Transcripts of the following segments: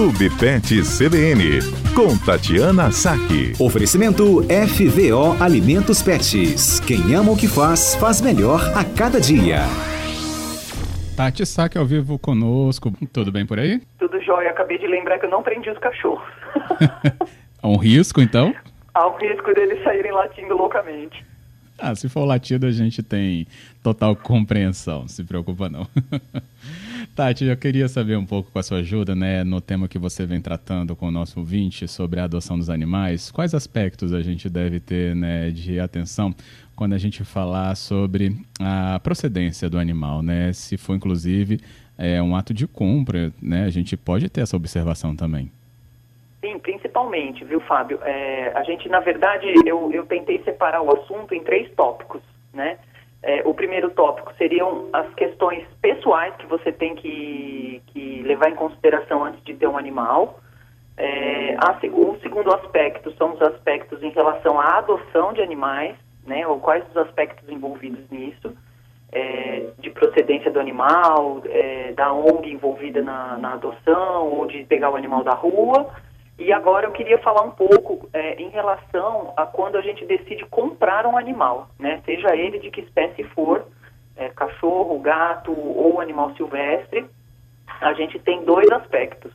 Clube Pet CBN, com Tatiana Saque. Oferecimento FVO Alimentos Pets. Quem ama o que faz, faz melhor a cada dia. Tati Saque ao vivo conosco. Tudo bem por aí? Tudo jóia. Acabei de lembrar que eu não prendi os cachorros. Há um risco, então? Há um risco deles saírem latindo loucamente. Ah, se for latido, a gente tem total compreensão. Se preocupa, não. Tati, eu queria saber um pouco com a sua ajuda, né, no tema que você vem tratando com o nosso ouvinte sobre a adoção dos animais. Quais aspectos a gente deve ter, né, de atenção quando a gente falar sobre a procedência do animal, né? Se for, inclusive, é, um ato de compra, né? A gente pode ter essa observação também. Sim, principalmente, viu, Fábio? É, a gente, na verdade, eu, eu tentei separar o assunto em três tópicos, né? É, o primeiro tópico seriam as questões pessoais que você tem que, que levar em consideração antes de ter um animal. É, a, o segundo aspecto são os aspectos em relação à adoção de animais, né, ou quais os aspectos envolvidos nisso, é, de procedência do animal, é, da ONG envolvida na, na adoção, ou de pegar o animal da rua. E agora eu queria falar um pouco é, em relação a quando a gente decide comprar um animal, né? Seja ele de que espécie for, é, cachorro, gato ou animal silvestre, a gente tem dois aspectos.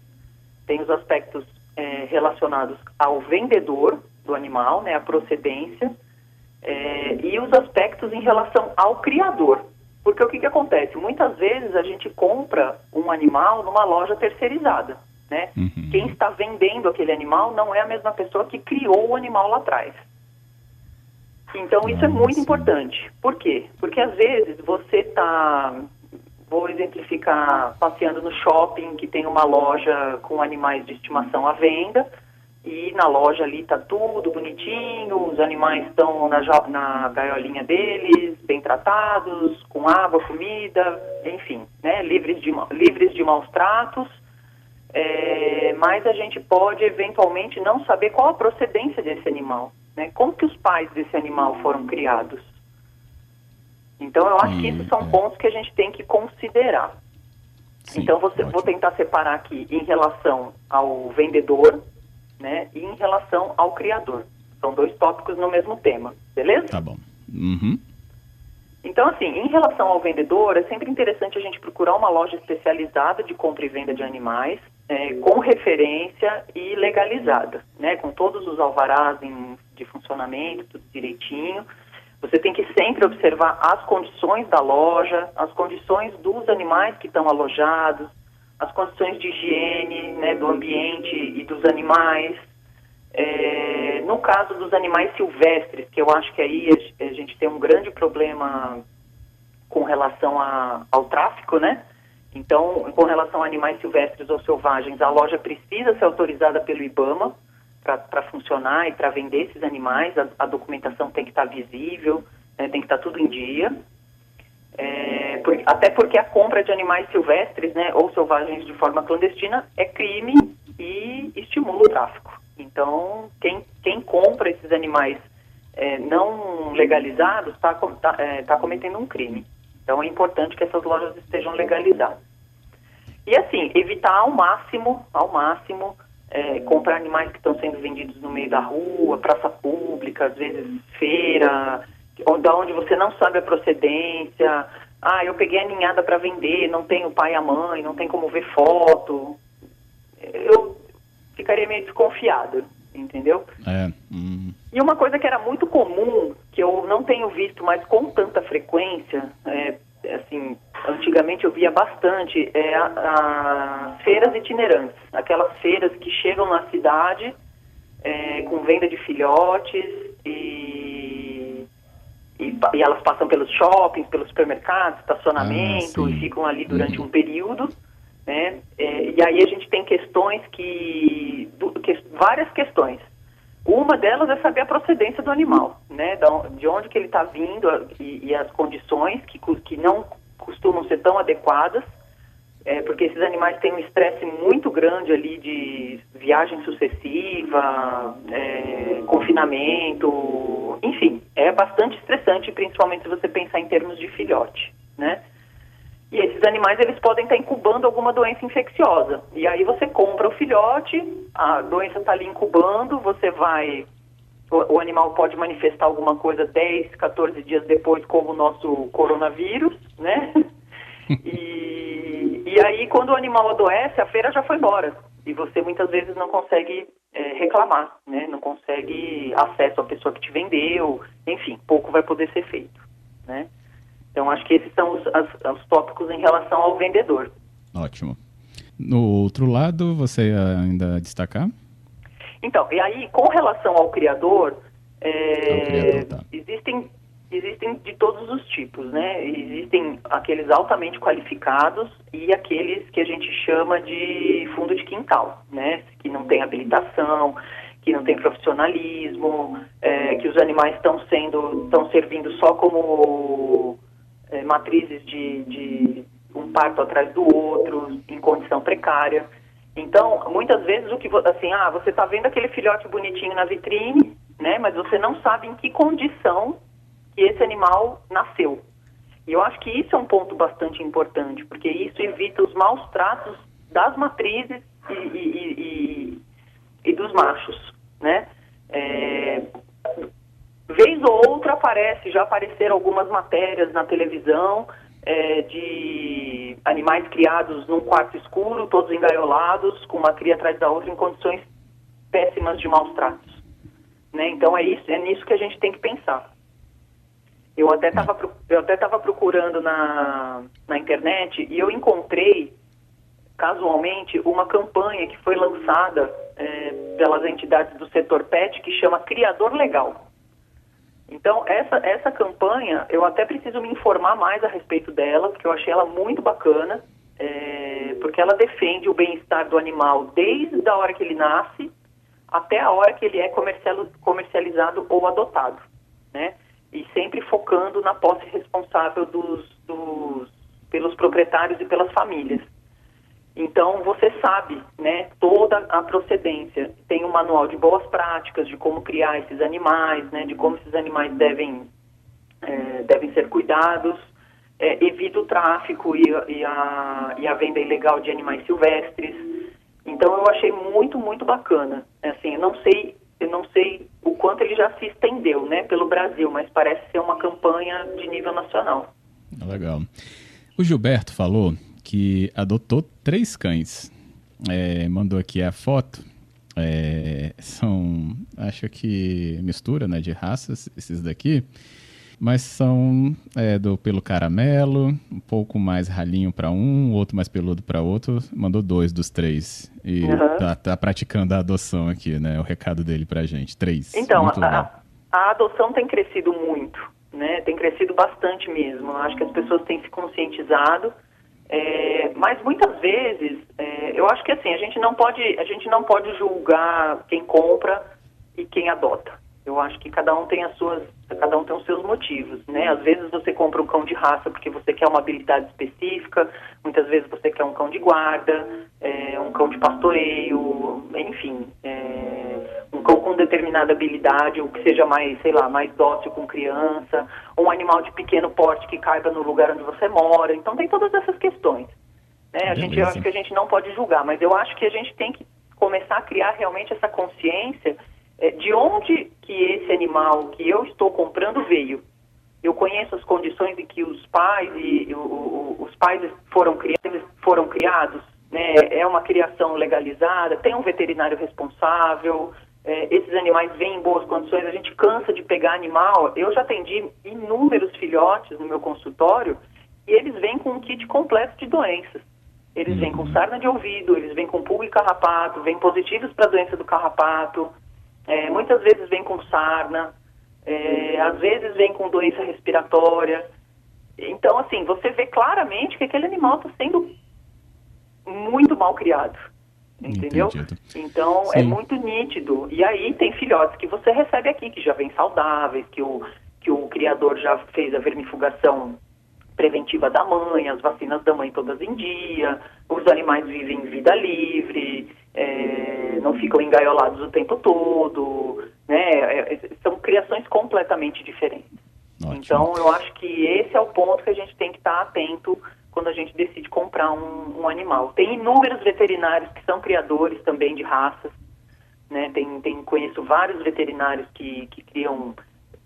Tem os aspectos é, relacionados ao vendedor do animal, né, a procedência, é, e os aspectos em relação ao criador. Porque o que, que acontece? Muitas vezes a gente compra um animal numa loja terceirizada. Né? Uhum. Quem está vendendo aquele animal não é a mesma pessoa que criou o animal lá atrás. Então isso é muito importante. Por quê? Porque às vezes você está, vou exemplificar, passeando no shopping que tem uma loja com animais de estimação à venda e na loja ali está tudo bonitinho, os animais estão na, na gaiolinha deles, bem tratados, com água, comida, enfim, né, livres de, livres de maus tratos é, mas a gente pode eventualmente não saber qual a procedência desse animal, né? Como que os pais desse animal foram criados? Então eu acho que esses são pontos que a gente tem que considerar. Sim, então você, vou tentar separar aqui em relação ao vendedor, né, e em relação ao criador. São dois tópicos no mesmo tema, beleza? Tá bom. Uhum. Então, assim, em relação ao vendedor, é sempre interessante a gente procurar uma loja especializada de compra e venda de animais, é, com referência e legalizada, né, com todos os alvarás em, de funcionamento, tudo direitinho. Você tem que sempre observar as condições da loja, as condições dos animais que estão alojados, as condições de higiene né, do ambiente e dos animais. É, no caso dos animais silvestres, que eu acho que aí a, gente tem um grande problema com relação a, ao tráfico, né? Então, com relação a animais silvestres ou selvagens, a loja precisa ser autorizada pelo IBAMA para funcionar e para vender esses animais. A, a, documentação tem que estar tá visível, né, tem que estar tá tudo em dia. É, por, até porque a compra de animais silvestres né, ou selvagens de forma clandestina é crime e estimula o tráfico. Então, quem, quem compra esses animais é, não legalizados está tá, é, tá cometendo um crime. Então é importante que essas lojas estejam legalizadas. E assim, evitar ao máximo, ao máximo, é, comprar animais que estão sendo vendidos no meio da rua, praça pública, às vezes feira, da onde você não sabe a procedência. Ah, eu peguei a ninhada para vender, não tem o pai e a mãe, não tem como ver foto. Eu ficaria meio desconfiado, entendeu? É. Hum. E uma coisa que era muito comum, que eu não tenho visto mais com tanta frequência, é, assim, antigamente eu via bastante, é as feiras itinerantes, aquelas feiras que chegam na cidade é, com venda de filhotes e, e, e, elas passam pelos shoppings, pelos supermercados, estacionamento ah, e ficam ali durante uhum. um período. Né? É, e aí a gente tem questões que, do, que várias questões uma delas é saber a procedência do animal, né? De onde que ele está vindo e, e, as condições que, que não costumam ser tão adequadas, é, porque esses animais têm um estresse muito grande ali de viagem sucessiva, é, confinamento, enfim, é bastante estressante, principalmente se você pensar em termos de filhote, né? E esses animais eles podem estar incubando alguma doença infecciosa. E aí você compra o filhote, a doença está ali incubando, você vai. O, o, animal pode manifestar alguma coisa 10, 14 dias depois, como o nosso coronavírus, né? e, e aí, quando o animal adoece, a feira já foi embora. E você muitas vezes não consegue é, reclamar, né? Não consegue acesso à pessoa que te vendeu, enfim, pouco vai poder ser feito? Então, acho que esses são os, as, os tópicos em relação ao vendedor. Ótimo. No outro lado, você ainda destacar? Então, e aí, com relação ao criador, é, criador tá. existem, existem de todos os tipos, né? Existem aqueles altamente qualificados e aqueles que a gente chama de fundo de quintal, né? Que não tem habilitação, que não tem profissionalismo, é, que os animais estão sendo, estão servindo só como é, matrizes de, de um parto atrás do outro, em condição precária. Então, muitas vezes o que assim, ah, você está vendo aquele filhote bonitinho na vitrine, né? Mas você não sabe em que condição que esse animal nasceu. E eu acho que isso é um ponto bastante importante, porque isso evita os maus tratos das matrizes e, e, e, e dos machos, né? É, Vez ou outra aparece, já apareceram algumas matérias na televisão é, de animais criados num quarto escuro, todos engaiolados, com uma cria atrás da outra, em condições péssimas de maus tratos. Né? Então é isso, é nisso que a gente tem que pensar. Eu até estava eu até estava procurando na, na internet e eu encontrei casualmente uma campanha que foi lançada é, pelas entidades do setor PET que chama Criador Legal. Então, essa, essa campanha, eu até preciso me informar mais a respeito dela, porque eu achei ela muito bacana, é, porque ela defende o bem-estar do animal desde a hora que ele nasce até a hora que ele é comercial, comercializado ou adotado, né? E sempre focando na posse responsável dos, dos, pelos proprietários e pelas famílias. Então, você sabe né, toda a procedência. Tem um manual de boas práticas, de como criar esses animais, né, de como esses animais devem, é, devem ser cuidados. É, evita o tráfico e, e, a, e a venda ilegal de animais silvestres. Então, eu achei muito, muito bacana. É, assim, eu não sei, eu não sei o quanto ele já se estendeu né, pelo Brasil, mas parece ser uma campanha de nível nacional. Legal. O Gilberto falou que adotou três cães. É, mandou aqui a foto. É, são, acho que mistura né, de raças, esses daqui. Mas são é, do pelo caramelo, um pouco mais ralinho para um, outro mais peludo para outro. Mandou dois dos três. E uhum. tá, tá, praticando a adoção aqui, né? O recado dele pra gente. Três. Então, a, a, adoção tem crescido muito, né? Tem crescido bastante mesmo. Acho que as pessoas têm se conscientizado é, mas muitas vezes, é, eu acho que assim, a gente, não pode, a gente não pode julgar quem compra e quem adota. Eu acho que cada um tem as suas, cada um tem os seus motivos, né? Às vezes você compra um cão de raça porque você quer uma habilidade específica, muitas vezes você quer um cão de guarda, é, um cão de pastoreio, enfim, é, cão com determinada habilidade, ou que seja mais, sei lá, mais dócil com criança, ou um animal de pequeno porte que caiba no lugar onde você mora. Então tem todas essas questões. Né? A gente, eu acho que a gente não pode julgar, mas eu acho que a gente tem que começar a criar realmente essa consciência é, de onde que esse animal que eu estou comprando veio. Eu conheço as condições em que os pais e o, o, os pais foram criados, foram criados, né? É uma criação legalizada, tem um veterinário responsável, é, esses animais vêm em boas condições, a gente cansa de pegar animal. Eu já atendi inúmeros filhotes no meu consultório e eles vêm com um kit completo de doenças. Eles vêm com uhum. sarna de ouvido, eles vêm com pulga e carrapato, vêm positivos para a doença do carrapato, é, muitas vezes vem com sarna, é, às vezes vem com doença respiratória. Então, assim, você vê claramente que aquele animal está sendo muito mal criado. Entendeu? Entendido. Então, é Sim. é muito nítido. E aí tem filhotes que você recebe aqui, que já vêm saudáveis, que o, que o criador já fez a vermifugação preventiva da mãe, as vacinas da mãe todas em dia, os animais vivem vida livre, é, não ficam engaiolados o tempo todo, né? É, é, são criações completamente diferentes. Ótimo. Então, eu acho que esse é o ponto que a gente tem que estar atento quando a gente decide comprar um, um animal. Tem inúmeros veterinários que são criadores também de raças, né? Tem, tem conheço vários veterinários que, que criam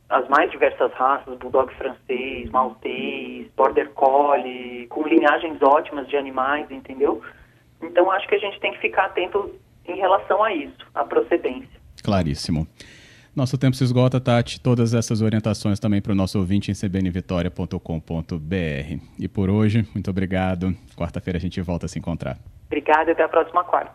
as mais diversas raças, bulldog francês, maltês, border collie, com linhagens ótimas de animais, entendeu? Então acho que a gente tem que ficar atento em relação a isso, à procedência. Claríssimo. Nosso tempo se esgota, Tati. Todas essas orientações também para o nosso ouvinte em cbnvitoria.com.br. E por hoje, muito obrigado. Quarta-feira a gente volta a se encontrar. Obrigada e até a próxima quarta.